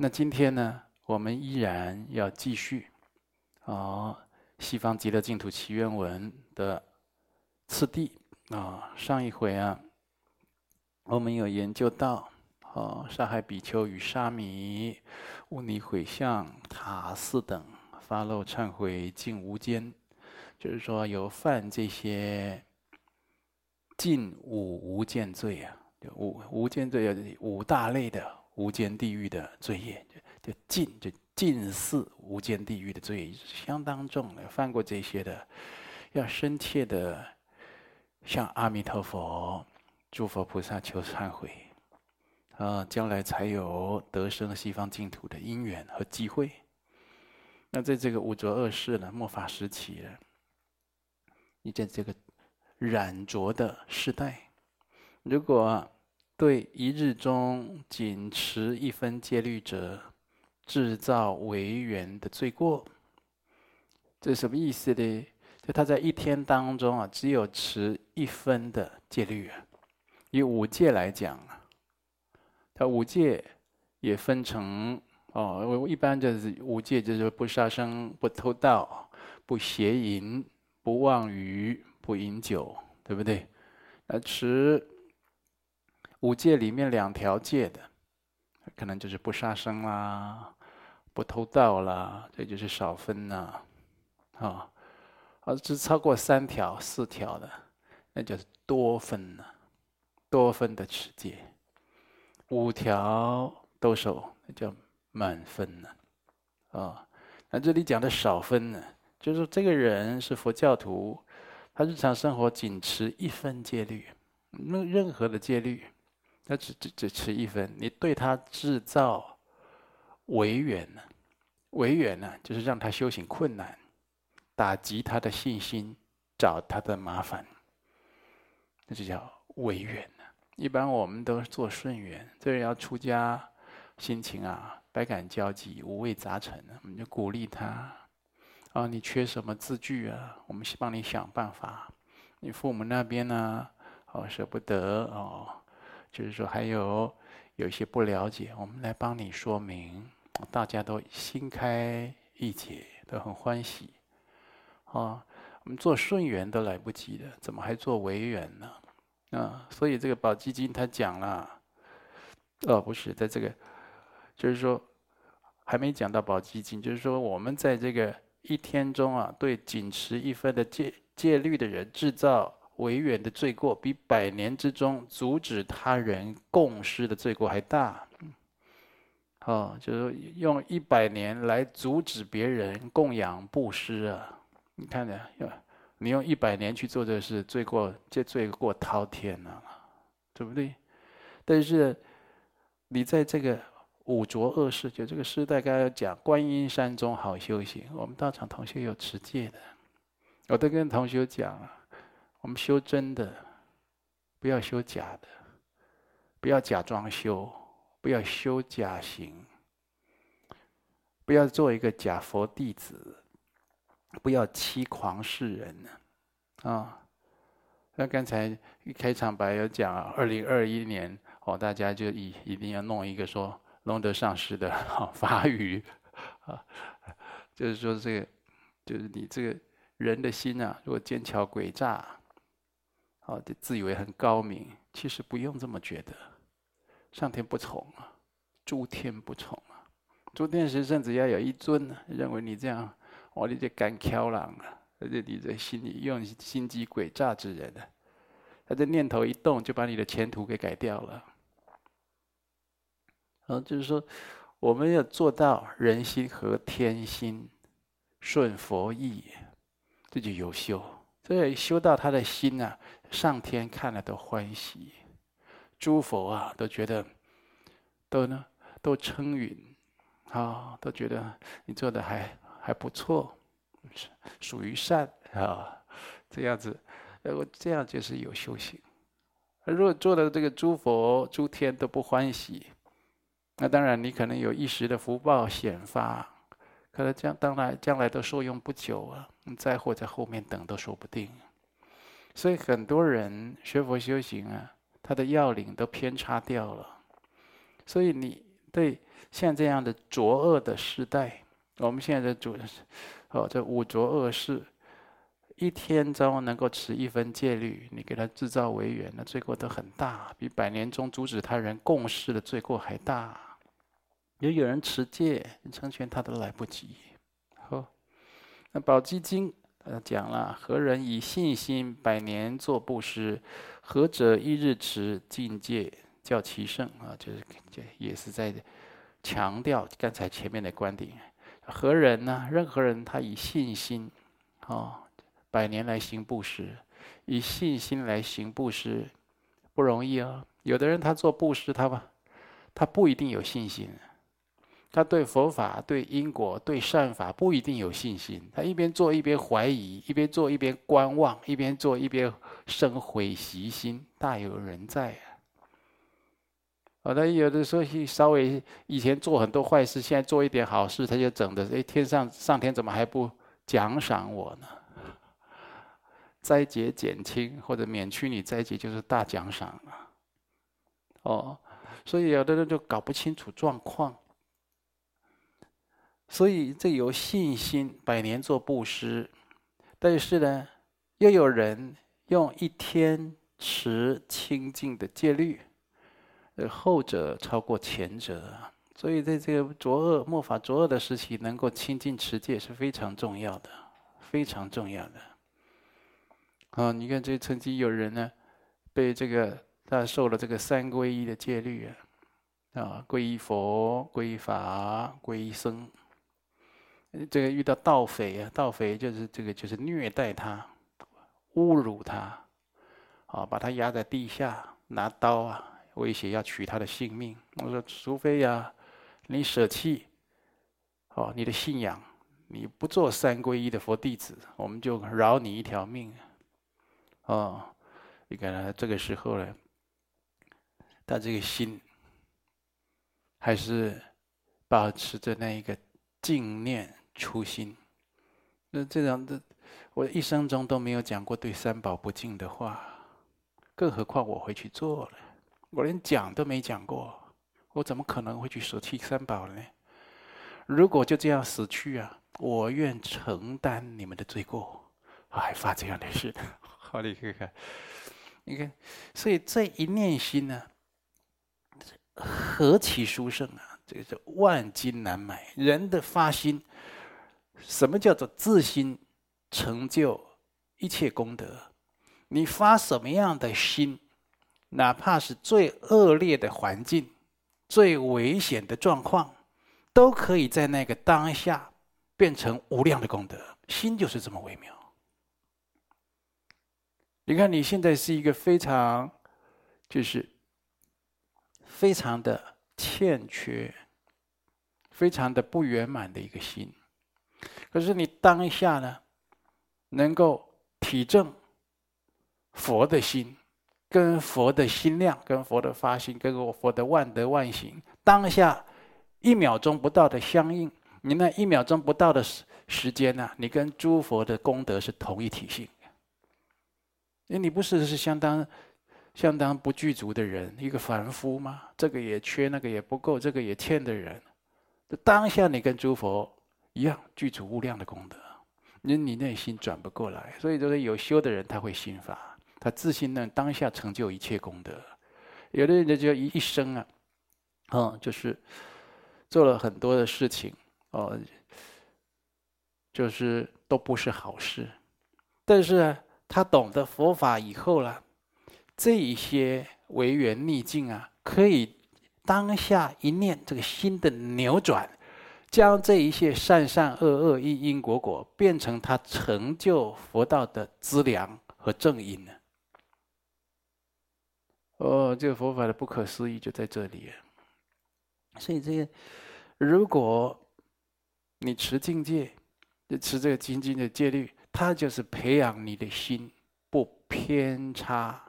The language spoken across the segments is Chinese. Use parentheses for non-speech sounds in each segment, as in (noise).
那今天呢，我们依然要继续啊，《西方极乐净土起源文》的次第啊。上一回啊，我们有研究到啊，杀害比丘与沙弥、污泥毁像、塔寺等，发露忏悔，尽无间，就是说有犯这些尽五无间罪啊，五无间罪有五大类的。无间地狱的罪业，就近就近似无间地狱的罪业相当重的，犯过这些的，要深切的向阿弥陀佛、诸佛菩萨求忏悔，啊，将来才有得生西方净土的因缘和机会。那在这个五浊恶世呢，末法时期了，你在这个染浊的时代，如果。对一日中仅持一分戒律者，制造违缘的罪过。这什么意思呢？就他在一天当中啊，只有持一分的戒律啊。以五戒来讲啊，他五戒也分成哦，我一般就是五戒，就是不杀生、不偷盗、不邪淫、不妄语、不饮酒，对不对？那持。五戒里面两条戒的，可能就是不杀生啦，不偷盗啦，这就是少分呐，啊，啊，只超过三条、四条的，那就是多分了，多分的持戒，五条都守，那叫满分了，啊，那这里讲的少分呢，就是这个人是佛教徒，他日常生活仅持一分戒律，没有任何的戒律。那只只只持一分，你对他制造违缘呢？违缘呢，就是让他修行困难，打击他的信心，找他的麻烦，那就叫违缘呢。一般我们都是做顺缘，这人要出家，心情啊百感交集，五味杂陈，我们就鼓励他啊，你缺什么字句啊？我们帮你想办法。你父母那边呢？哦，舍不得哦。就是说，还有有一些不了解，我们来帮你说明，大家都心开意解，都很欢喜。啊，我们做顺缘都来不及了，怎么还做违缘呢？啊，所以这个宝积经他讲了，哦，不是，在这个，就是说还没讲到宝积经，就是说我们在这个一天中啊，对仅持一分的戒戒律的人制造。违缘的罪过比百年之中阻止他人供施的罪过还大。哦，就是用一百年来阻止别人供养布施啊！你看呢？你用一百年去做这事，罪过这罪过滔天了，对不对？但是你在这个五浊恶世，就这个时代，刚才讲观音山中好修行。我们道场同学有持戒的，我都跟同学讲啊。我们修真的，不要修假的，不要假装修，不要修假行，不要做一个假佛弟子，不要欺狂世人啊！那刚才一开场白有讲，二零二一年哦，大家就一一定要弄一个说龙德上师的 (laughs) 法语啊，就是说这个，就是你这个人的心啊，如果奸巧诡诈。哦，自以为很高明，其实不用这么觉得。上天不从啊，诸天不从啊，诸天神圣只要有一尊认为你这样，哦你这敢挑狼啊，而且你这心里用心机诡诈之人呢，他这念头一动，就把你的前途给改掉了。啊，就是说，我们要做到人心合天心，顺佛意，这就优秀。所以修到他的心啊。上天看了都欢喜，诸佛啊都觉得，都呢都称允，啊都觉得你做的还还不错，属于善啊，这样子，呃，这样就是有修行。如果做的这个诸佛诸天都不欢喜，那当然你可能有一时的福报显发，可能将当然将来都受用不久啊，再或在后面等都说不定。所以很多人学佛修行啊，他的要领都偏差掉了。所以你对像这样的浊恶的时代，我们现在的主哦，这五浊恶世，一天中能够持一分戒律，你给他制造违缘，那罪过都很大，比百年中阻止他人共事的罪过还大。也有人持戒，你成全他都来不及。那《宝积经》呃讲了：何人以信心百年做布施？何者一日持净戒叫其胜啊？就是这也是在强调刚才前面的观点。何人呢？任何人他以信心，哦，百年来行布施，以信心来行布施不容易啊。有的人他做布施，他吧，他不一定有信心。他对佛法、对因果、对善法不一定有信心，他一边做一边怀疑，一边做一边观望，一边做一边生悔习心，大有人在啊！好的，有的时候是稍微以前做很多坏事，现在做一点好事，他就整的哎，天上上天怎么还不奖赏我呢？灾劫减轻或者免去你灾劫，就是大奖赏了。哦，所以有的人就搞不清楚状况。所以这有信心，百年做布施，但是呢，又有人用一天持清净的戒律，呃，后者超过前者。所以在这个浊恶末法浊恶的时期，能够清净持戒是非常重要的，非常重要的。啊，你看这曾经有人呢，被这个他受了这个三皈依的戒律啊，啊，皈依佛，皈依法，皈依僧。这个遇到盗匪啊，盗匪就是这个就是虐待他，侮辱他，啊，把他压在地下，拿刀啊威胁要取他的性命。我说，除非呀，你舍弃，哦，你的信仰，你不做三皈依的佛弟子，我们就饶你一条命。哦，你看他这个时候呢，他这个心还是保持着那一个净念。初心，那这样的，我一生中都没有讲过对三宝不敬的话，更何况我会去做了？我连讲都没讲过，我怎么可能会去舍弃三宝呢？如果就这样死去啊，我愿承担你们的罪过，还发这样的誓。(laughs) 好，你看看，你看，所以这一念心呢，何其殊胜啊！这个是万金难买，人的发心。什么叫做自心成就一切功德？你发什么样的心，哪怕是最恶劣的环境、最危险的状况，都可以在那个当下变成无量的功德。心就是这么微妙。你看，你现在是一个非常，就是非常的欠缺、非常的不圆满的一个心。可是你当下呢，能够体证佛的心，跟佛的心量，跟佛的发心，跟我佛的万德万行，当下一秒钟不到的相应，你那一秒钟不到的时时间呢，你跟诸佛的功德是同一体性。因为你不是是相当相当不具足的人，一个凡夫吗？这个也缺，那个也不够，这个也欠的人，当下你跟诸佛。一样具足无量的功德，你你内心转不过来，所以就是有修的人他会心法，他自信呢当下成就一切功德。有的人就一一生啊，嗯，就是做了很多的事情，哦，就是都不是好事，但是他懂得佛法以后了，这一些违缘逆境啊，可以当下一念这个心的扭转。将这一切善善恶恶因因果果变成他成就佛道的资粮和正因呢？哦，这个佛法的不可思议就在这里。所以这个，如果你持净戒，持这个精进的戒律，它就是培养你的心不偏差。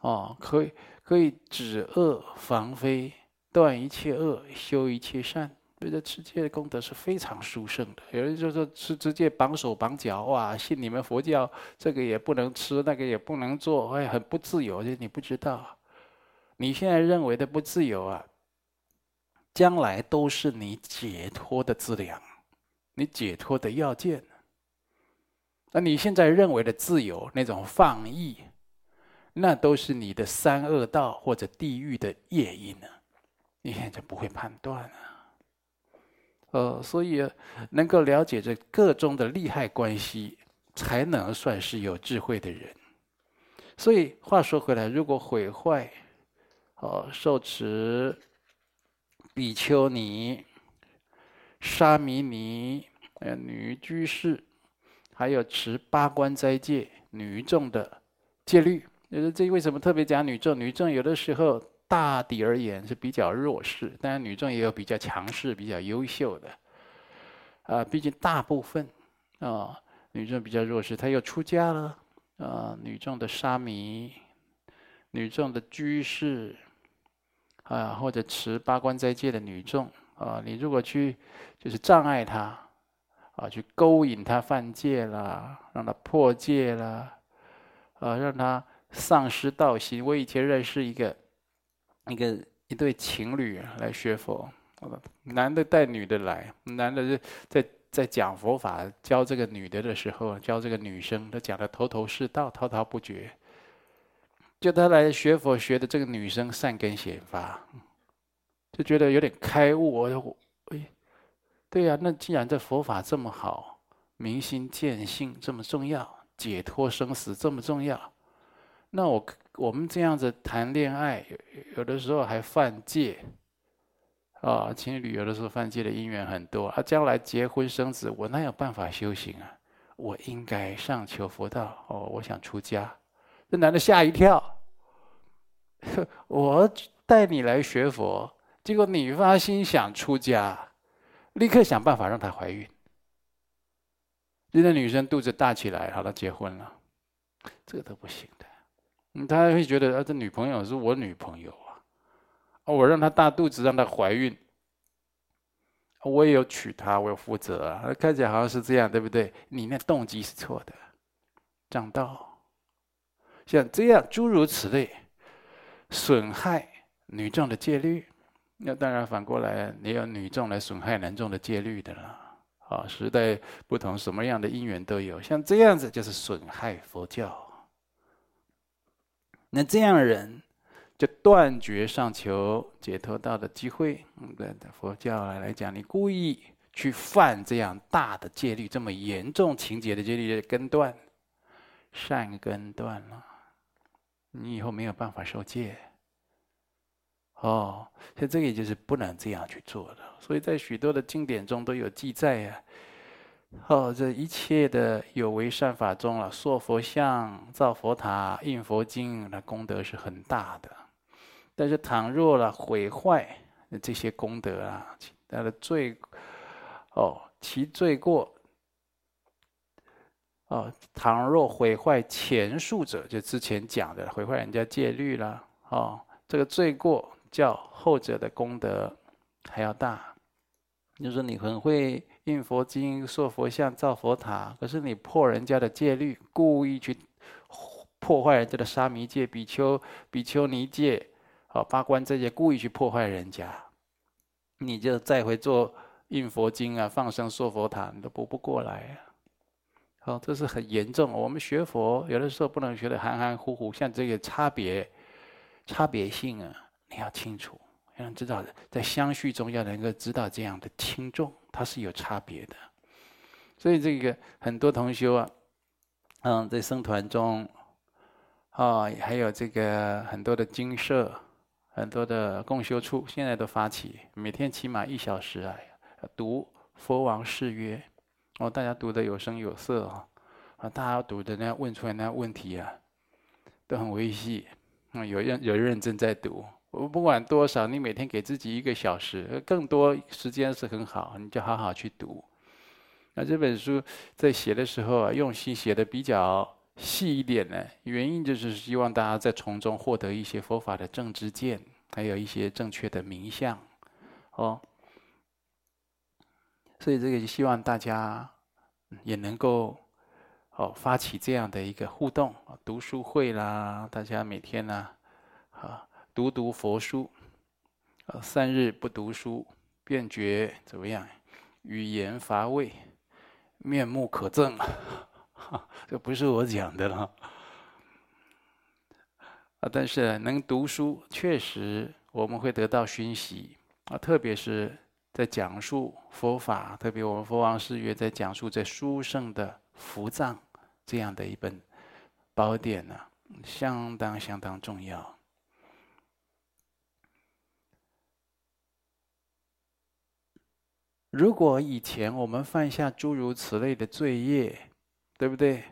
哦，可以可以止恶防非。断一切恶，修一切善，觉得持戒的功德是非常殊胜的。有人就说是直接绑手绑脚，哇，信你们佛教，这个也不能吃，那个也不能做，哎，很不自由。就你不知道，你现在认为的不自由啊，将来都是你解脱的资粮，你解脱的要件。那你现在认为的自由，那种放逸，那都是你的三恶道或者地狱的业因呢？你现在不会判断啊。呃，所以能够了解这各中的利害关系，才能算是有智慧的人。所以话说回来，如果毁坏，哦，受持。比丘尼、沙弥尼、呃女居士，还有持八关斋戒女众的戒律，就是这为什么特别讲女众？女众有的时候大抵而言是比较弱势，当然女众也有比较强势、比较优秀的。啊，毕竟大部分啊女众比较弱势，她又出家了啊，女众的沙弥、女众的居士。啊，或者持八关斋戒的女众啊，你如果去就是障碍她，啊，去勾引她犯戒啦，让她破戒啦，啊，让她丧失道心。我以前认识一个一个一对情侣来学佛，男的带女的来，男的是在在讲佛法教这个女的的时候，教这个女生，他讲的头头是道，滔滔不绝。就他来学佛学的这个女生善根显发，就觉得有点开悟。我，哎，对呀，那既然这佛法这么好，明心见性这么重要，解脱生死这么重要，那我我们这样子谈恋爱，有的时候还犯戒，啊，情侣有的时候犯戒的因缘很多，啊，将来结婚生子，我哪有办法修行啊？我应该上求佛道，哦，我想出家。这男的吓一跳，(laughs) 我带你来学佛，结果你发心想出家，立刻想办法让她怀孕。现在女生肚子大起来，好了，结婚了，这个都不行的。嗯，他会觉得啊，这女朋友是我女朋友啊，我让她大肚子，让她怀孕，我也有娶她，我有负责啊。看起来好像是这样，对不对？你那动机是错的，讲道。像这样诸如此类，损害女众的戒律，那当然反过来，你有女众来损害男众的戒律的了。啊，时代不同，什么样的因缘都有。像这样子就是损害佛教。那这样的人就断绝上求解脱道的机会。嗯，对佛教来讲，你故意去犯这样大的戒律，这么严重情节的戒律，根断，善根断了。你以后没有办法受戒，哦，所以这个也就是不能这样去做的。所以在许多的经典中都有记载呀，哦，这一切的有为善法中啊，塑佛像、造佛塔、印佛经，那功德是很大的。但是倘若了毁坏这些功德啊，他的罪，哦，其罪过。哦，倘若毁坏前述者，就之前讲的毁坏人家戒律了，哦，这个罪过较后者的功德还要大。就是你很会印佛经、塑佛像、造佛塔，可是你破人家的戒律，故意去破坏人家的沙弥戒、比丘、比丘尼戒，啊，八关这些，故意去破坏人家，你就再回做印佛经啊、放生、塑佛塔，你都补不过来啊。哦，这是很严重。我们学佛有的时候不能学得含含糊糊，像这个差别、差别性啊，你要清楚，要知道在相续中要能够知道这样的轻重，它是有差别的。所以这个很多同修啊，嗯，在僧团中，啊，还有这个很多的精舍、很多的共修处，现在都发起每天起码一小时啊，读佛王誓约。哦，大家读的有声有色啊，啊，大家读的那问出来那问题啊，都很微细，嗯，有认有认真在读。我不管多少，你每天给自己一个小时，更多时间是很好，你就好好去读。那这本书在写的时候啊，用心写的比较细一点呢，原因就是希望大家在从中获得一些佛法的正知见，还有一些正确的名相，哦。所以这个希望大家也能够哦发起这样的一个互动，读书会啦，大家每天呢啊读读佛书呃，三日不读书，便觉怎么样？语言乏味，面目可憎。(laughs) 这不是我讲的了。啊，但是能读书，确实我们会得到熏习啊，特别是在讲述佛法，特别我们佛王寺院在讲述这书圣的福藏这样的一本宝典呢、相当相当重要。如果以前我们犯下诸如此类的罪业，对不对？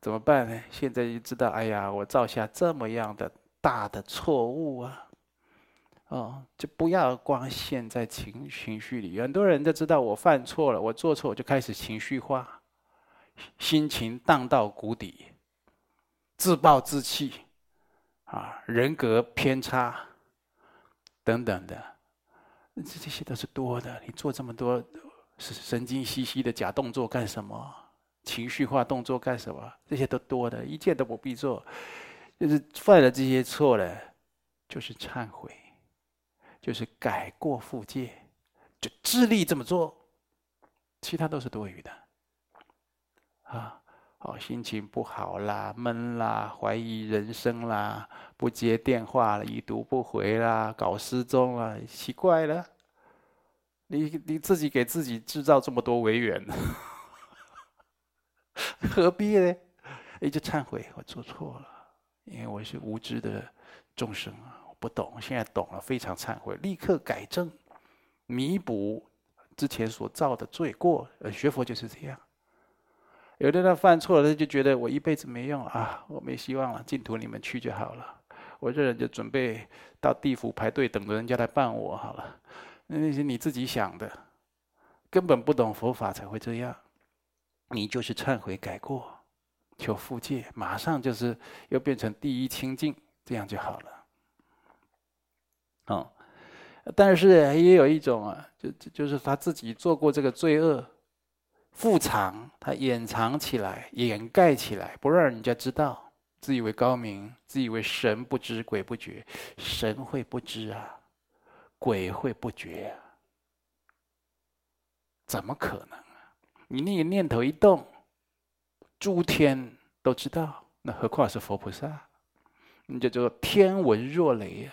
怎么办呢？现在就知道，哎呀，我造下这么样的大的错误啊！哦，就不要光陷在情情绪里。很多人都知道我犯错了，我做错，我就开始情绪化，心情荡到谷底，自暴自弃，啊，人格偏差等等的，这这些都是多的。你做这么多神神经兮兮的假动作干什么？情绪化动作干什么？这些都多的，一件都不必做。就是犯了这些错了，就是忏悔，就是改过复戒，就致力这么做，其他都是多余的。啊，哦，心情不好啦，闷啦，怀疑人生啦，不接电话了，已读不回啦，搞失踪了，奇怪了，你你自己给自己制造这么多违缘。(laughs) 何必呢？一直忏悔，我做错了，因为我是无知的众生啊，我不懂，现在懂了，非常忏悔，立刻改正，弥补之前所造的罪过。呃，学佛就是这样。有的人犯错了，他就觉得我一辈子没用啊，我没希望了，净土你们去就好了，我这人就准备到地府排队等着人家来办我好了。那些你自己想的，根本不懂佛法才会这样。你就是忏悔改过，求复戒，马上就是又变成第一清净，这样就好了。哦，但是也有一种啊，就就是他自己做过这个罪恶，覆藏，他掩藏起来，掩盖起来，不让人家知道，自以为高明，自以为神不知鬼不觉，神会不知啊，鬼会不觉啊，怎么可能啊？你那个念头一动，诸天都知道，那何况是佛菩萨？你就叫做天闻若雷呀！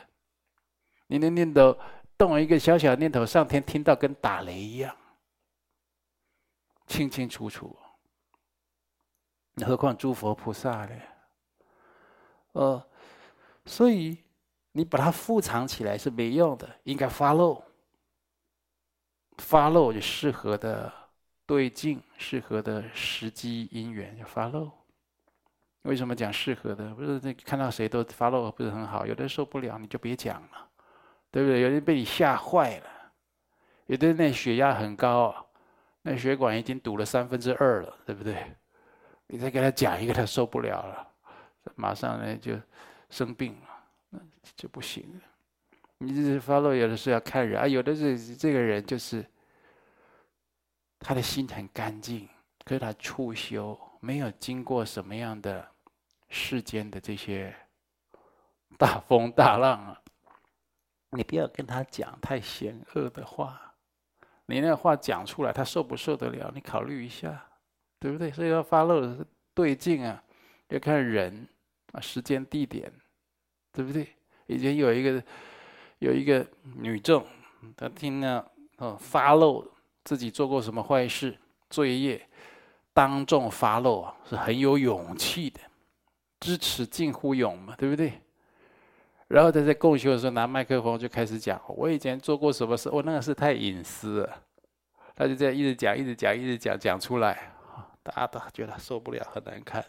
你的念头动了一个小小念头，上天听到跟打雷一样，清清楚楚。何况诸佛菩萨呢？呃，所以你把它复藏起来是没用的，应该发露，发露就适合的。对境适合的时机因缘就发露。为什么讲适合的？不是那看到谁都发露不是很好，有的受不了你就别讲了，对不对？有人被你吓坏了，有的那血压很高，那血管已经堵了三分之二了，对不对？你再给他讲一个，他受不了了，马上呢就生病了，那就不行了。你这是发露，有的时候要看人啊，有的是这个人就是。他的心很干净，可是他初修，没有经过什么样的世间的这些大风大浪啊！你不要跟他讲太险恶的话，你那话讲出来，他受不受得了？你考虑一下，对不对？所以要发露的对境啊，要看人啊，时间地点，对不对？以前有一个有一个女众，她听了哦发露。自己做过什么坏事、罪业，当众发露啊，是很有勇气的，知耻近乎勇嘛，对不对？然后他在共修的时候拿麦克风就开始讲，我以前做过什么事，我那个事太隐私了，他就这样一直讲、一直讲、一直讲，讲出来，大家都觉得受不了，很难看。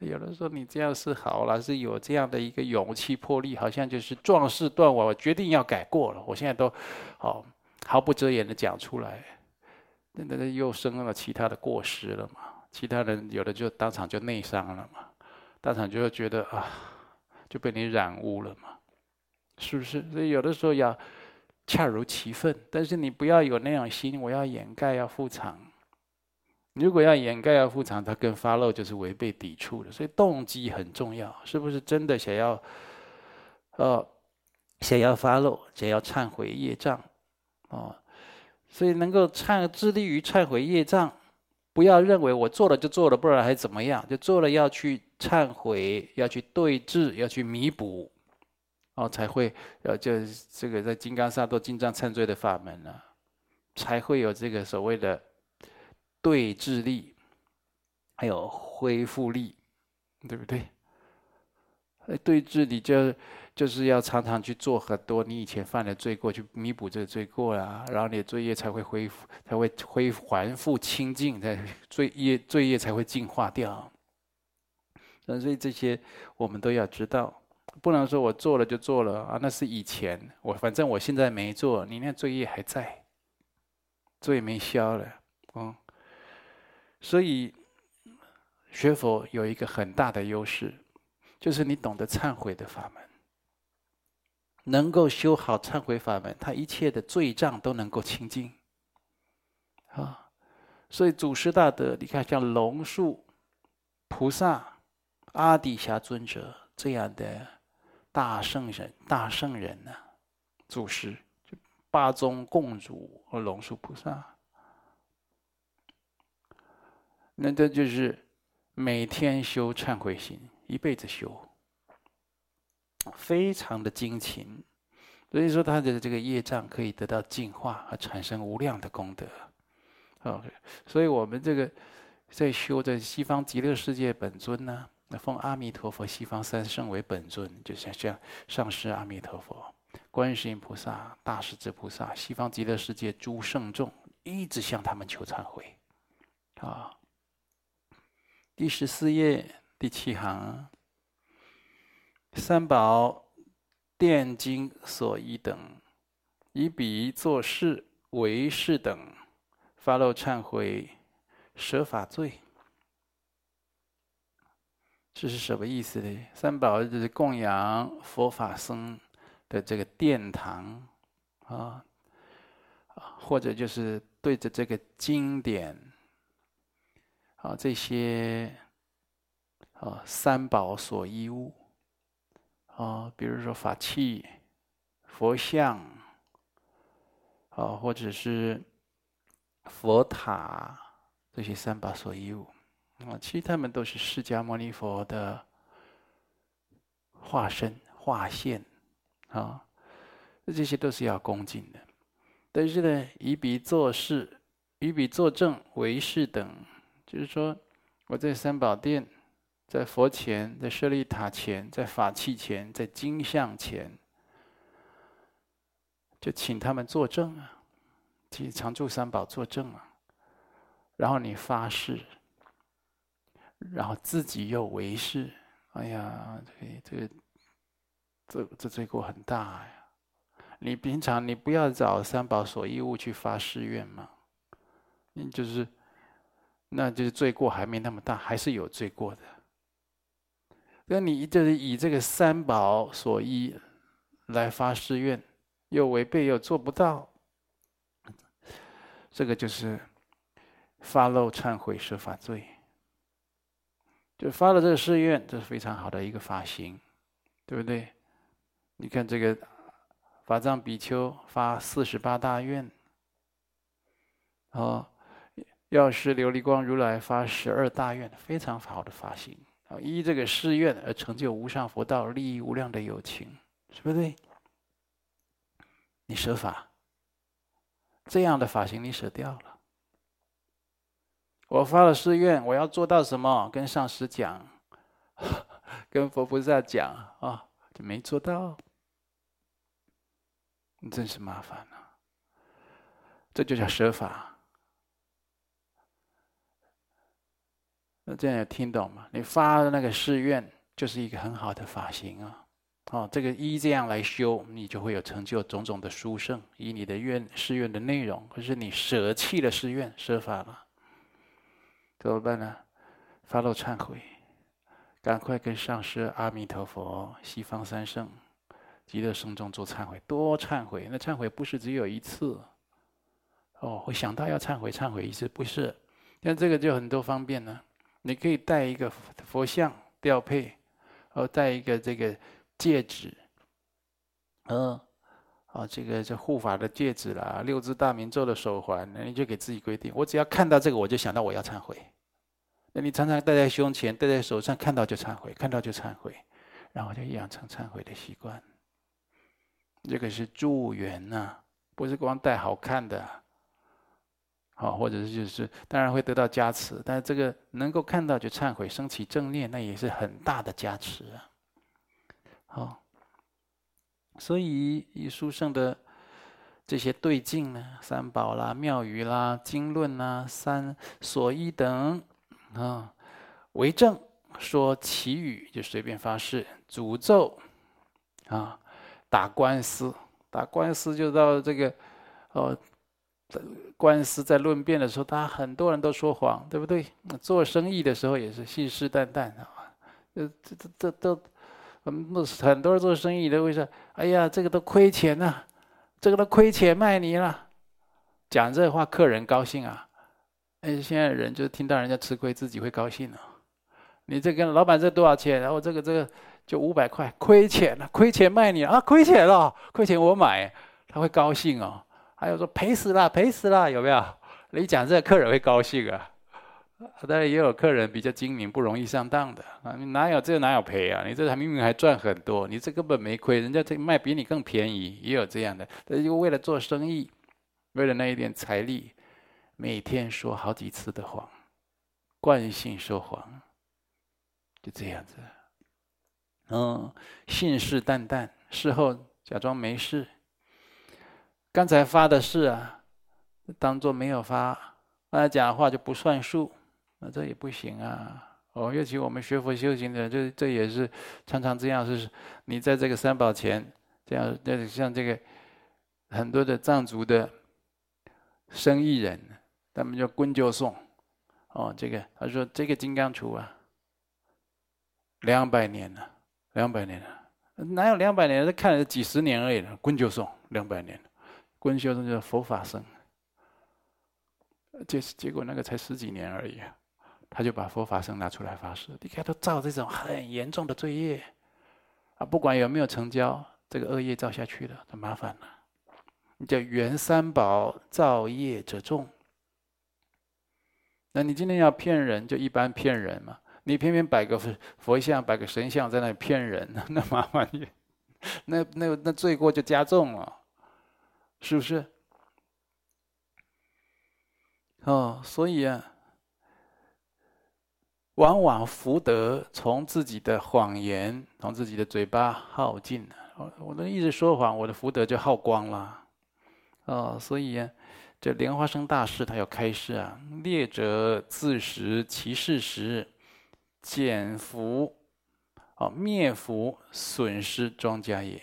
有人说你这样是好了，是有这样的一个勇气魄力，好像就是壮士断腕，我决定要改过了，我现在都好毫不遮掩的讲出来。那那又生了其他的过失了嘛？其他人有的就当场就内伤了嘛？当场就会觉得啊，就被你染污了嘛？是不是？所以有的时候要恰如其分，但是你不要有那样心，我要掩盖，要复藏。如果要掩盖，要复藏，它跟发露就是违背抵触的。所以动机很重要，是不是真的想要呃想要发露，想要忏悔业障，哦，所以能够忏致力于忏悔业障，不要认为我做了就做了，不然还怎么样？就做了要去忏悔，要去对峙，要去弥补，哦，才会呃，就这个在金刚萨埵经藏忏罪的法门呢、啊，才会有这个所谓的对治力，还有恢复力，对不对？对治你就。就是要常常去做很多你以前犯的罪过，去弥补这个罪过啊，然后你的罪业才会恢复，才会恢还复清净，才罪业罪业才会净化掉。所以这些我们都要知道，不能说我做了就做了啊，那是以前我反正我现在没做，你那罪业还在，罪没消了，嗯。所以学佛有一个很大的优势，就是你懂得忏悔的法门。能够修好忏悔法门，他一切的罪障都能够清净。啊，所以祖师大德，你看像龙树菩萨、阿底峡尊者这样的大圣人、大圣人呢，祖师就八宗共主和龙树菩萨，那这就是每天修忏悔心，一辈子修。非常的精勤，所以说他的这个业障可以得到净化，而产生无量的功德。哦，所以我们这个在修的西方极乐世界本尊呢，那奉阿弥陀佛西方三圣为本尊，就像像上师阿弥陀佛、观世音菩萨、大势至菩萨、西方极乐世界诸圣众，一直向他们求忏悔。啊，第十四页第七行。三宝奠经所依等，以彼作事为是等，发露忏悔，舍法罪。这是什么意思呢？三宝就是供养佛法僧的这个殿堂啊，或者就是对着这个经典啊，这些啊三宝所依物。啊，比如说法器、佛像，啊，或者是佛塔这些三宝所依物，啊，其实他们都是释迦牟尼佛的化身、化现，啊，这些都是要恭敬的。但是呢，以彼作是，以彼作证为是等，就是说我在三宝殿。在佛前，在舍利塔前，在法器前，在金像前，就请他们作证啊，请常住三宝作证啊。然后你发誓，然后自己又为誓。哎呀，这个、这个、这这罪过很大呀！你平常你不要找三宝所依物去发誓愿嘛，你就是，那就是罪过还没那么大，还是有罪过的。那你就是以这个三宝所依来发誓愿，又违背又做不到，这个就是发漏忏悔舍法罪。就发了这个誓愿，这是非常好的一个法行，对不对？你看这个法藏比丘发四十八大愿，哦，药师琉璃光如来发十二大愿，非常好的法行。依这个誓愿而成就无上佛道，利益无量的有情，是不对？你舍法，这样的法行你舍掉了。我发了誓愿，我要做到什么？跟上师讲，(laughs) 跟佛菩萨讲啊，就没做到，你真是麻烦了。这就叫舍法。那这样有听懂吗？你发的那个誓愿，就是一个很好的法行啊！哦，这个依这样来修，你就会有成就种种的殊胜。以你的愿誓愿的内容，可是你舍弃了誓愿，舍法了，怎么办呢？发露忏悔，赶快跟上师阿弥陀佛、西方三圣、极乐圣众做忏悔，多忏悔。那忏悔不是只有一次，哦，会想到要忏悔，忏悔一次不是？像这个就很多方便呢。你可以带一个佛像吊配，然后带一个这个戒指，嗯，啊，这个这护法的戒指啦，六字大明咒的手环，那你就给自己规定，我只要看到这个，我就想到我要忏悔。那你常常戴在胸前，戴在手上，看到就忏悔，看到就忏悔，然后就养成忏悔的习惯。这个是助缘呐，不是光戴好看的。好，或者是就是当然会得到加持，但是这个能够看到就忏悔，升起正念，那也是很大的加持啊。好，所以以书圣的这些对境呢，三宝啦、妙语啦、经论啦、三所依等啊，为证说綺语就随便发誓，诅咒啊，打官司，打官司就到这个哦。官司在论辩的时候，他很多人都说谎，对不对？做生意的时候也是信誓旦旦啊，这这这都，嗯，很多人做生意都会说：“哎呀，这个都亏钱呐，这个都亏钱卖你了。”讲这话，客人高兴啊。哎，现在人就听到人家吃亏，自己会高兴啊。你这个老板这多少钱？然后这个这个就五百块，亏钱了，亏钱卖你啊，亏钱了，亏钱我买，他会高兴哦。还有说赔死了，赔死了，有没有？你讲这个客人会高兴啊？当然也有客人比较精明，不容易上当的啊。你哪有这哪有赔啊？你这还明明还赚很多，你这根本没亏，人家这卖比你更便宜，也有这样的。但是就为了做生意，为了那一点财力，每天说好几次的谎，惯性说谎，就这样子。嗯，信誓旦旦，事后假装没事。刚才发的誓啊，当做没有发，刚才讲的话就不算数，那这也不行啊。哦，尤其我们学佛修行的，这这也是常常这样，是你在这个三宝前，这样，这像这个很多的藏族的生意人，他们叫观就送，哦，这个他说这个金刚杵啊，两百年了，两百年了，哪有两百年？这看了几十年而已了，观就送两百年。观修生叫佛法僧，结结果那个才十几年而已，他就把佛法僧拿出来发誓，你看都造这种很严重的罪业，啊，不管有没有成交，这个恶业造下去了，就麻烦了。你叫缘三宝造业者众，那你今天要骗人，就一般骗人嘛。你偏偏摆个佛像，摆个神像在那里骗人，(laughs) 那麻烦你，(laughs) 那那那罪过就加重了。是不是？哦，所以啊，往往福德从自己的谎言，从自己的嘴巴耗尽了。我都一直说谎，我的福德就耗光了。哦，所以啊，这莲花生大师他要开示啊：劣者自食其事时，减福，哦，灭福，损失庄稼也。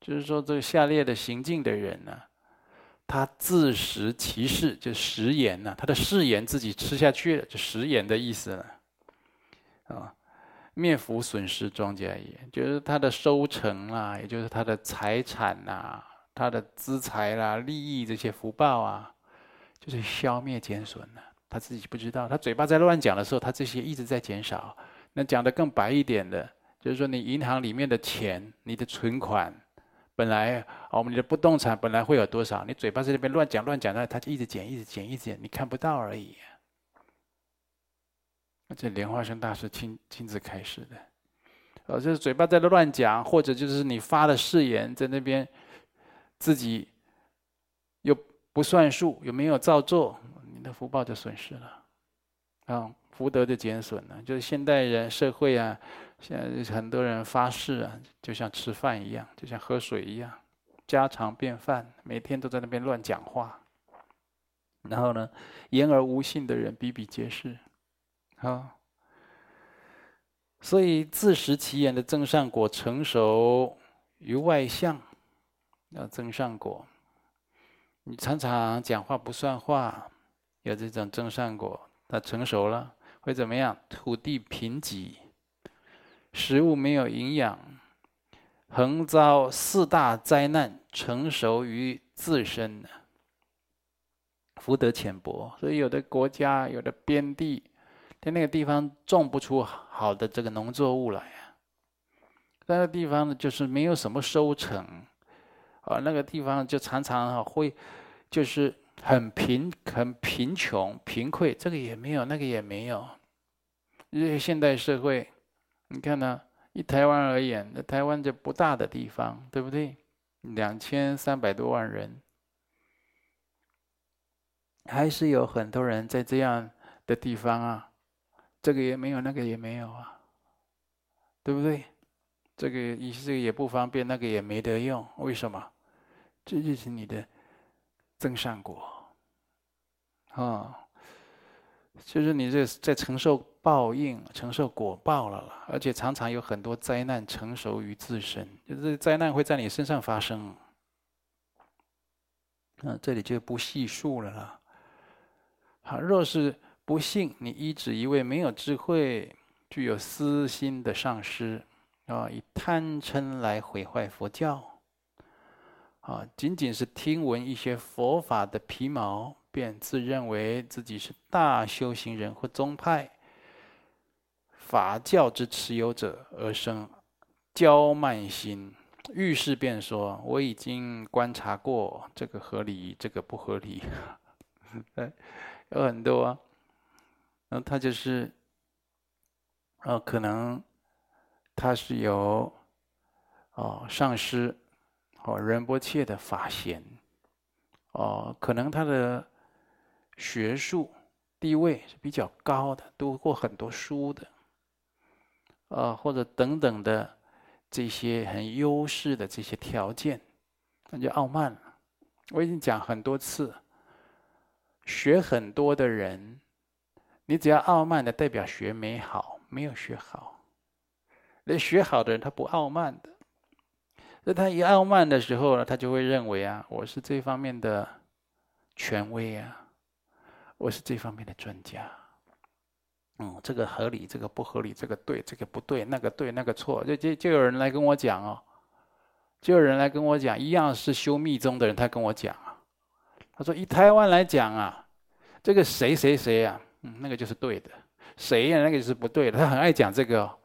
就是说，这个下列的行径的人呢、他自食其事，就食言呐，他的誓言自己吃下去了，就食言的意思了。啊，灭福损失庄稼也，就是他的收成啊，也就是他的财产呐、他的资财啦、利益这些福报啊，就是消灭减损了。他自己不知道，他嘴巴在乱讲的时候，他这些一直在减少。那讲的更白一点的，就是说，你银行里面的钱，你的存款。本来我们的不动产本来会有多少？你嘴巴在那边乱讲乱讲，那他就一直减，一直减，一直减，你看不到而已。这莲花生大师亲亲自开示的，哦，就是嘴巴在那乱讲，或者就是你发的誓言在那边自己又不算数，有没有照做，你的福报就损失了，啊，福德就减损了。就是现代人社会啊。现在很多人发誓啊，就像吃饭一样，就像喝水一样，家常便饭，每天都在那边乱讲话。然后呢，言而无信的人比比皆是，啊，所以自食其言的增上果成熟于外相，要增上果。你常常讲话不算话，有这种增上果，它成熟了会怎么样？土地贫瘠。食物没有营养，横遭四大灾难，成熟于自身呢。福德浅薄，所以有的国家、有的边地，在那个地方种不出好的这个农作物来呀。那个地方呢，就是没有什么收成，啊，那个地方就常常会，就是很贫、很贫穷、贫困，这个也没有，那个也没有。因为现代社会，你看呢，以台湾而言，那台湾就不大的地方，对不对？两千三百多万人，还是有很多人在这样的地方啊，这个也没有，那个也没有啊，对不对？这个你这个也不方便，那个也没得用，为什么？这就是你的增上果啊，就是你这在承受报应、承受果报了了，而且常常有很多灾难成熟于自身，就是灾难会在你身上发生。那，这里就不细数了啦。好，若是不幸你依止一位没有智慧、具有私心的上师。啊，以贪嗔来毁坏佛教，啊，仅仅是听闻一些佛法的皮毛，便自认为自己是大修行人或宗派法教之持有者，而生骄慢心，遇事便说：“我已经观察过，这个合理，这个不合理。(laughs) ”有很多啊，那他就是，呃，可能。他是由哦上师哦仁波切的法贤哦，可能他的学术地位是比较高的，读过很多书的，呃或者等等的这些很优势的这些条件，那就傲慢了。我已经讲很多次，学很多的人，你只要傲慢的，代表学没好，没有学好。那学好的人，他不傲慢的。那他一傲慢的时候呢，他就会认为啊，我是这方面的权威啊，我是这方面的专家。嗯，这个合理，这个不合理，这个对，这个不对，那个对，那个错。就就就有人来跟我讲哦，就有人来跟我讲，一样是修密宗的人，他跟我讲啊，他说以台湾来讲啊，这个谁谁谁啊，嗯，那个就是对的，谁呀，那个就是不对的。他很爱讲这个哦。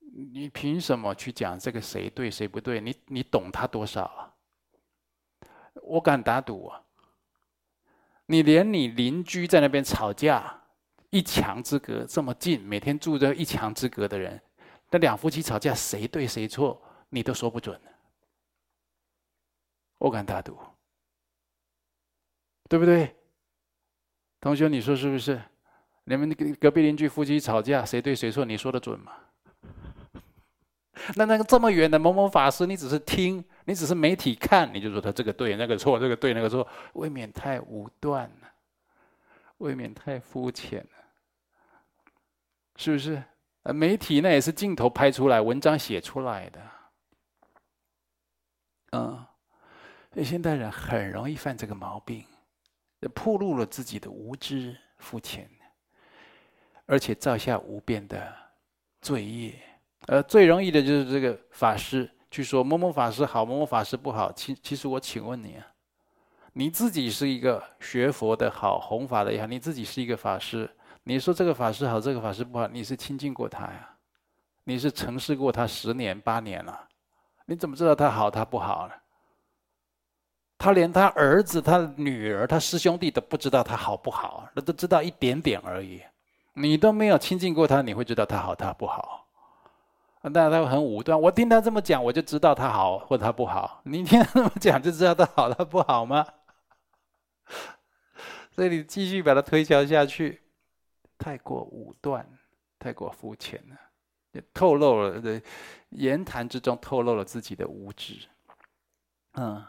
你凭什么去讲这个谁对谁不对？你你懂他多少啊？我敢打赌啊！你连你邻居在那边吵架，一墙之隔这么近，每天住着一墙之隔的人，那两夫妻吵架谁对谁错，你都说不准。我敢打赌，对不对？同学，你说是不是？你们隔壁邻居夫妻吵架，谁对谁错，你说得准吗？那那个这么远的某某法师，你只是听，你只是媒体看，你就说他这个对，那个错，这个对，那个错，未免太武断了，未免太肤浅了，是不是？呃，媒体那也是镜头拍出来，文章写出来的，嗯，现代人很容易犯这个毛病，暴露了自己的无知、肤浅，而且造下无边的罪业。呃，最容易的就是这个法师去说某某法师好，某某法师不好。其其实我请问你啊，你自己是一个学佛的好，弘法的也好，你自己是一个法师，你说这个法师好，这个法师不好，你是亲近过他呀？你是承事过他十年八年了，你怎么知道他好他不好呢？他连他儿子、他女儿、他师兄弟都不知道他好不好，那都知道一点点而已。你都没有亲近过他，你会知道他好他不好？当然他很武断，我听他这么讲，我就知道他好或者他不好。你听他这么讲，就知道他好他不好吗？(laughs) 所以你继续把它推敲下去，太过武断，太过肤浅了，也透露了的言谈之中透露了自己的无知。嗯，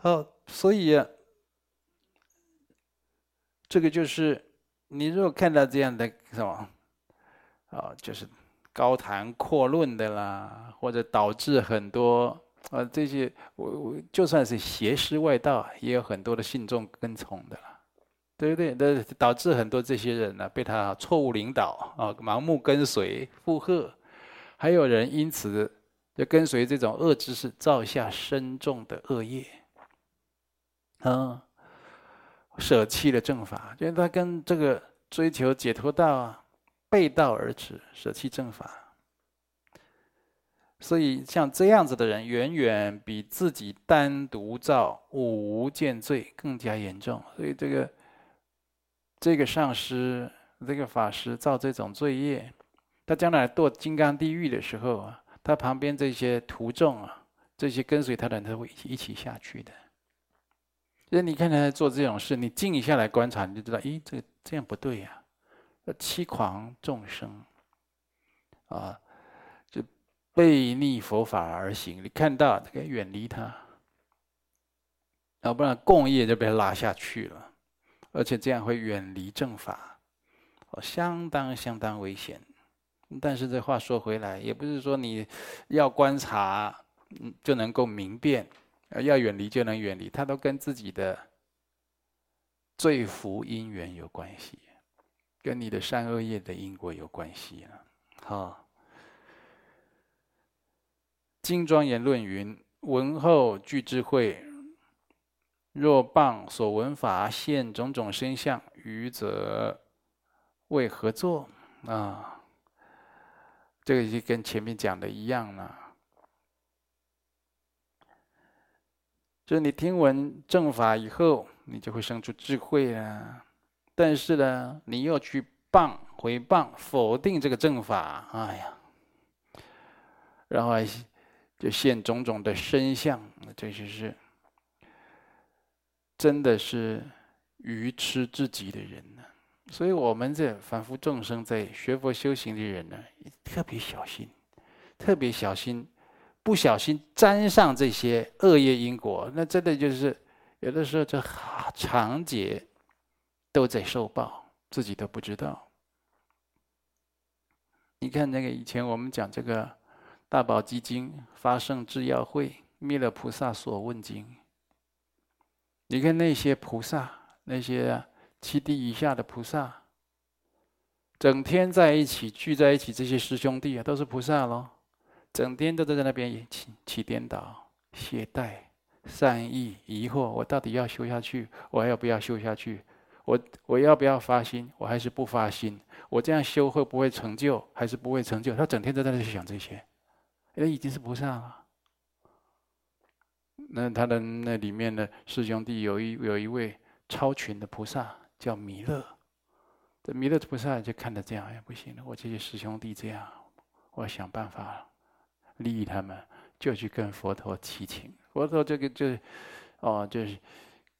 好，所以，这个就是你如果看到这样的什么。啊，就是高谈阔论的啦，或者导致很多啊这些，我我就算是邪师外道，也有很多的信众跟从的啦，对不对？那导致很多这些人呢，被他错误领导啊，盲目跟随附和，还有人因此就跟随这种恶知识，造下深重的恶业，啊，舍弃了正法，就是他跟这个追求解脱道啊。背道而驰，舍弃正法。所以像这样子的人，远远比自己单独造五无间罪更加严重。所以这个这个上师、这个法师造这种罪业，他将来堕金刚地狱的时候啊，他旁边这些徒众啊，这些跟随他的人都会一起下去的。所以你看他做这种事，你静下来观察，你就知道，咦，这这样不对呀，欺狂众生啊。就背逆佛法而行，你看到，可以远离他，要不然共业就被拉下去了，而且这样会远离正法，哦，相当相当危险。但是这话说回来，也不是说你要观察，嗯，就能够明辨，要远离就能远离，它都跟自己的罪福因缘有关系，跟你的善恶业的因果有关系了，好。经庄严论云：闻后具智慧，若谤所闻法现种种身相，余则为何作？啊，这个就跟前面讲的一样了。就是你听闻正法以后，你就会生出智慧啊。但是呢，你又去谤、毁谤、否定这个正法，哎呀，然后。就现种种的身相，这就是真的是愚痴至极的人呢。所以，我们这凡夫众生在学佛修行的人呢，特别小心，特别小心，不小心沾上这些恶业因果，那真的就是有的时候这长劫都在受报，自己都不知道。你看那个以前我们讲这个。大宝积经发圣制药会弥勒菩萨所问经，你看那些菩萨，那些七地以下的菩萨，整天在一起聚在一起，这些师兄弟啊，都是菩萨喽，整天都在在那边起起颠倒、懈怠、散逸、疑惑，我到底要修下去，我还要不要修下去？我我要不要发心？我还是不发心？我这样修会不会成就？还是不会成就？他整天都在那里想这些。那，已经是菩萨了。那他的那里面的师兄弟有一有一位超群的菩萨叫弥勒，这弥勒菩萨就看着这样，哎，不行了，我这些师兄弟这样，我要想办法利益他们，就去跟佛陀祈请。佛陀这个就哦，就是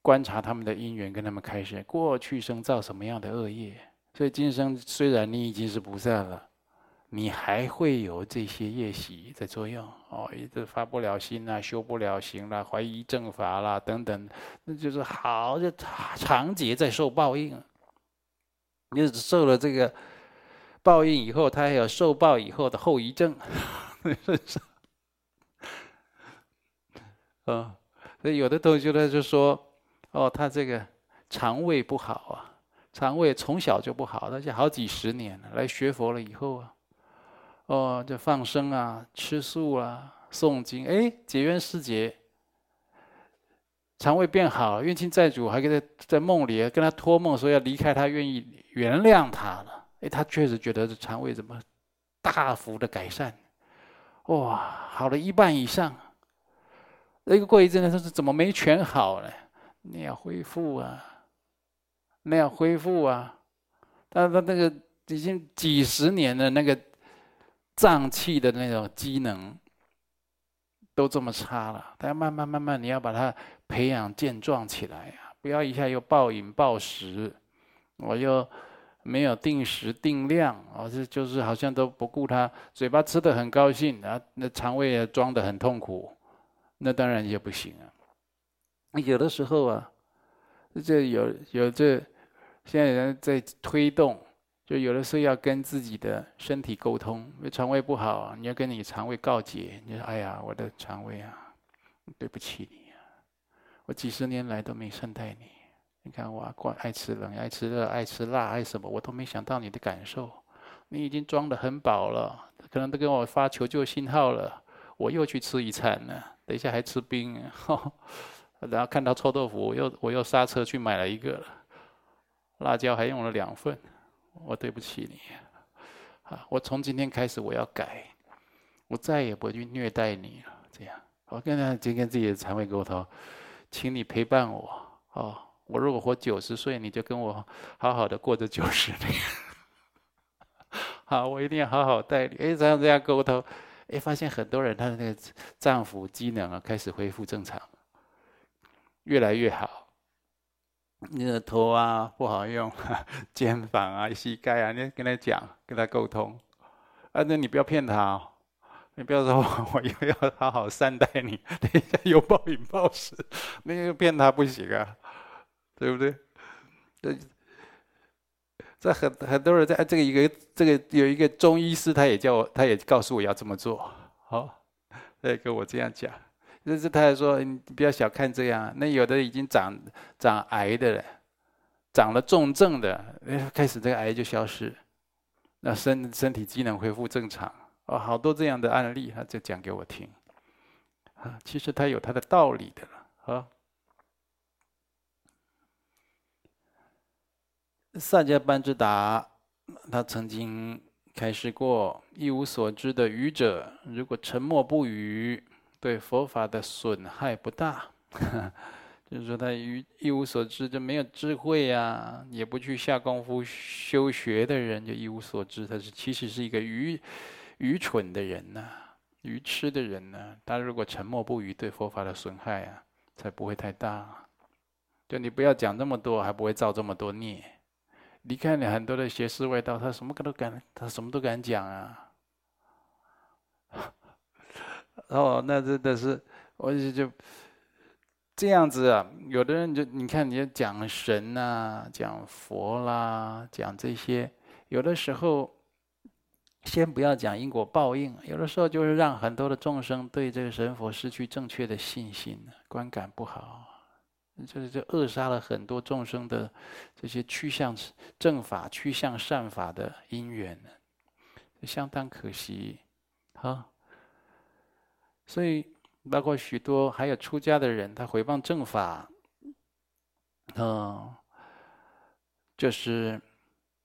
观察他们的因缘，跟他们开示过去生造什么样的恶业，所以今生虽然你已经是菩萨了。你还会有这些业习在作用哦，一直发不了心啦，修不了行啦，怀疑正法啦等等，那就是好就长劫在受报应。你受了这个报应以后，他还有受报以后的后遗症，啊，所以有的同学呢就说，哦，他这个肠胃不好啊，肠胃从小就不好，而且好几十年了，来学佛了以后啊。哦，就放生啊，吃素啊，诵经，哎，结缘世劫，肠胃变好，冤亲债主还给他在梦里跟他托梦说要离开他，愿意原谅他了。哎，他确实觉得这肠胃怎么大幅的改善，哇，好了一半以上。那个过一阵子，他说怎么没全好呢？你要恢复啊，那要恢复啊。他他那个已经几十年的那个。脏器的那种机能都这么差了，但要慢慢慢慢，你要把它培养健壮起来呀！不要一下又暴饮暴食，我又没有定时定量，我这就是好像都不顾它，嘴巴吃的很高兴，啊，那肠胃也装得很痛苦，那当然也不行啊。有的时候啊，这有有这现在人在推动。就有的时候要跟自己的身体沟通，因为肠胃不好，你要跟你肠胃告解。你说：“哎呀，我的肠胃啊，对不起你啊，我几十年来都没善待你。你看我爱爱吃冷，爱吃热，爱吃辣，爱什么，我都没想到你的感受。你已经装得很饱了，可能都跟我发求救信号了。我又去吃一餐呢，等一下还吃冰，(laughs) 然后看到臭豆腐，我又我又刹车去买了一个，辣椒还用了两份。”我对不起你，啊，我从今天开始我要改，我再也不去虐待你了。这样，我跟他就跟自己的肠胃沟通，请你陪伴我哦。我如果活九十岁，你就跟我好好的过着九十年。(laughs) 好，我一定要好好带你。哎，这样这样沟通，哎，发现很多人他的那个脏腑机能啊开始恢复正常，越来越好。你的头啊不好用，(laughs) 肩膀啊、膝盖啊，你跟他讲，跟他沟通。啊，那你不要骗他哦。你不要说，(laughs) 我以后要好好善待你。(laughs) 等一下有暴饮暴食，那个骗他不行啊，对不对？这这很很多人在这个一个这个有一个中医师，他也叫我，他也告诉我要这么做。好，他也跟我这样讲。就是他还说，你不要小看这样，那有的已经长长癌的了，长了重症的，开始这个癌就消失，那身身体机能恢复正常。哦，好多这样的案例，他就讲给我听。啊，其实他有他的道理的了。啊，萨迦班智达，他曾经开示过：一无所知的愚者，如果沉默不语，对佛法的损害不大。(laughs) 就是说，他一一无所知，就没有智慧啊，也不去下功夫修学的人，就一无所知。他是其实是一个愚。愚蠢的人呐、愚痴的人呢、他如果沉默不语，对佛法的损害啊，才不会太大。就你不要讲这么多，还不会造这么多孽。你看，你很多的邪师外道，他什么都敢，他什么都敢讲啊。哦，那真的是，我就就这样子啊。有的人就你看，你讲神呐、讲佛啦，讲这些，有的时候。先不要讲因果报应，有的时候就是让很多的众生对这个神佛失去正确的信心，观感不好，就是就扼杀了很多众生的这些趋向正法、趋向善法的因缘，相当可惜，哈。所以包括许多还有出家的人，他毁谤正法，嗯，就是。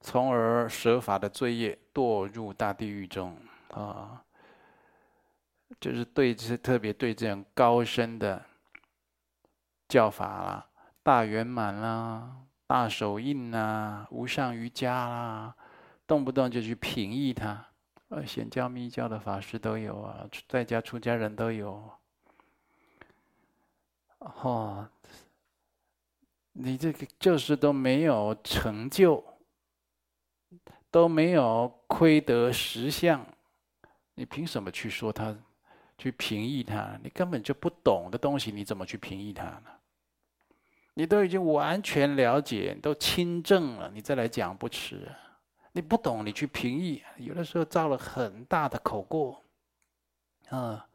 从而舍法的罪业堕入大地狱中啊，就是对这特别对这种高深的教法啦、大圆满啦、大手印啦、无上瑜伽啦，动不动就去评议它。呃，显教密教的法师都有啊，在家出家人都有。哦，你这个就是都没有成就。都没有窥得实相，你凭什么去说他，去评议他？你根本就不懂的东西，你怎么去评议他呢？你都已经完全了解，都亲证了，你再来讲不迟。你不懂，你去评议，有的时候造了很大的口过，啊，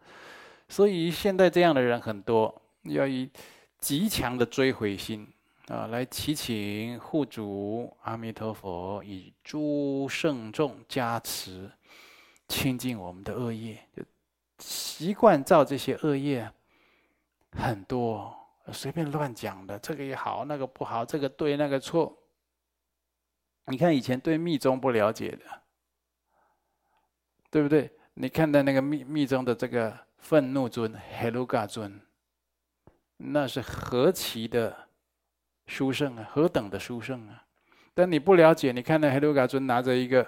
所以现在这样的人很多，要以极强的追悔心。啊，来祈请护主阿弥陀佛以诸圣众加持，清净我们的恶业。习惯造这些恶业，很多随便乱讲的，这个也好，那个不好，这个对，那个错。你看以前对密宗不了解的，对不对？你看到那个密密宗的这个愤怒尊、黑鲁嘎尊，那是何其的！殊胜啊，何等的殊胜啊！但你不了解，你看那黑鲁嘎尊拿着一个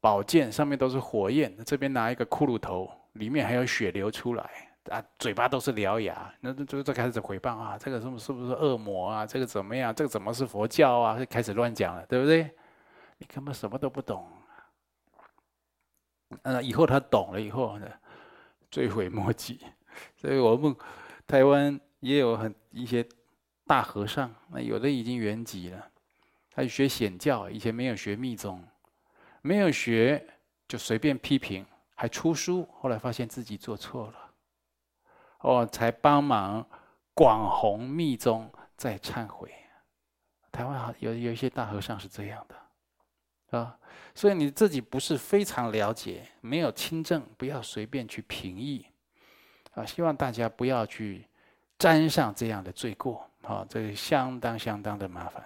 宝剑，上面都是火焰，这边拿一个骷髅头，里面还有血流出来啊，嘴巴都是獠牙，那这这开始诽谤啊，这个是是不是恶魔啊？这个怎么样？这个怎么是佛教啊？就开始乱讲了，对不对？你根本什么都不懂。嗯，以后他懂了以后呢，追悔莫及。所以我们台湾也有很一些。大和尚，那有的已经圆寂了，他学显教，以前没有学密宗，没有学就随便批评，还出书，后来发现自己做错了，哦，才帮忙广弘密宗，再忏悔。台湾好有有一些大和尚是这样的，啊，所以你自己不是非常了解，没有亲证，不要随便去评议，啊，希望大家不要去沾上这样的罪过。好，这相当相当的麻烦。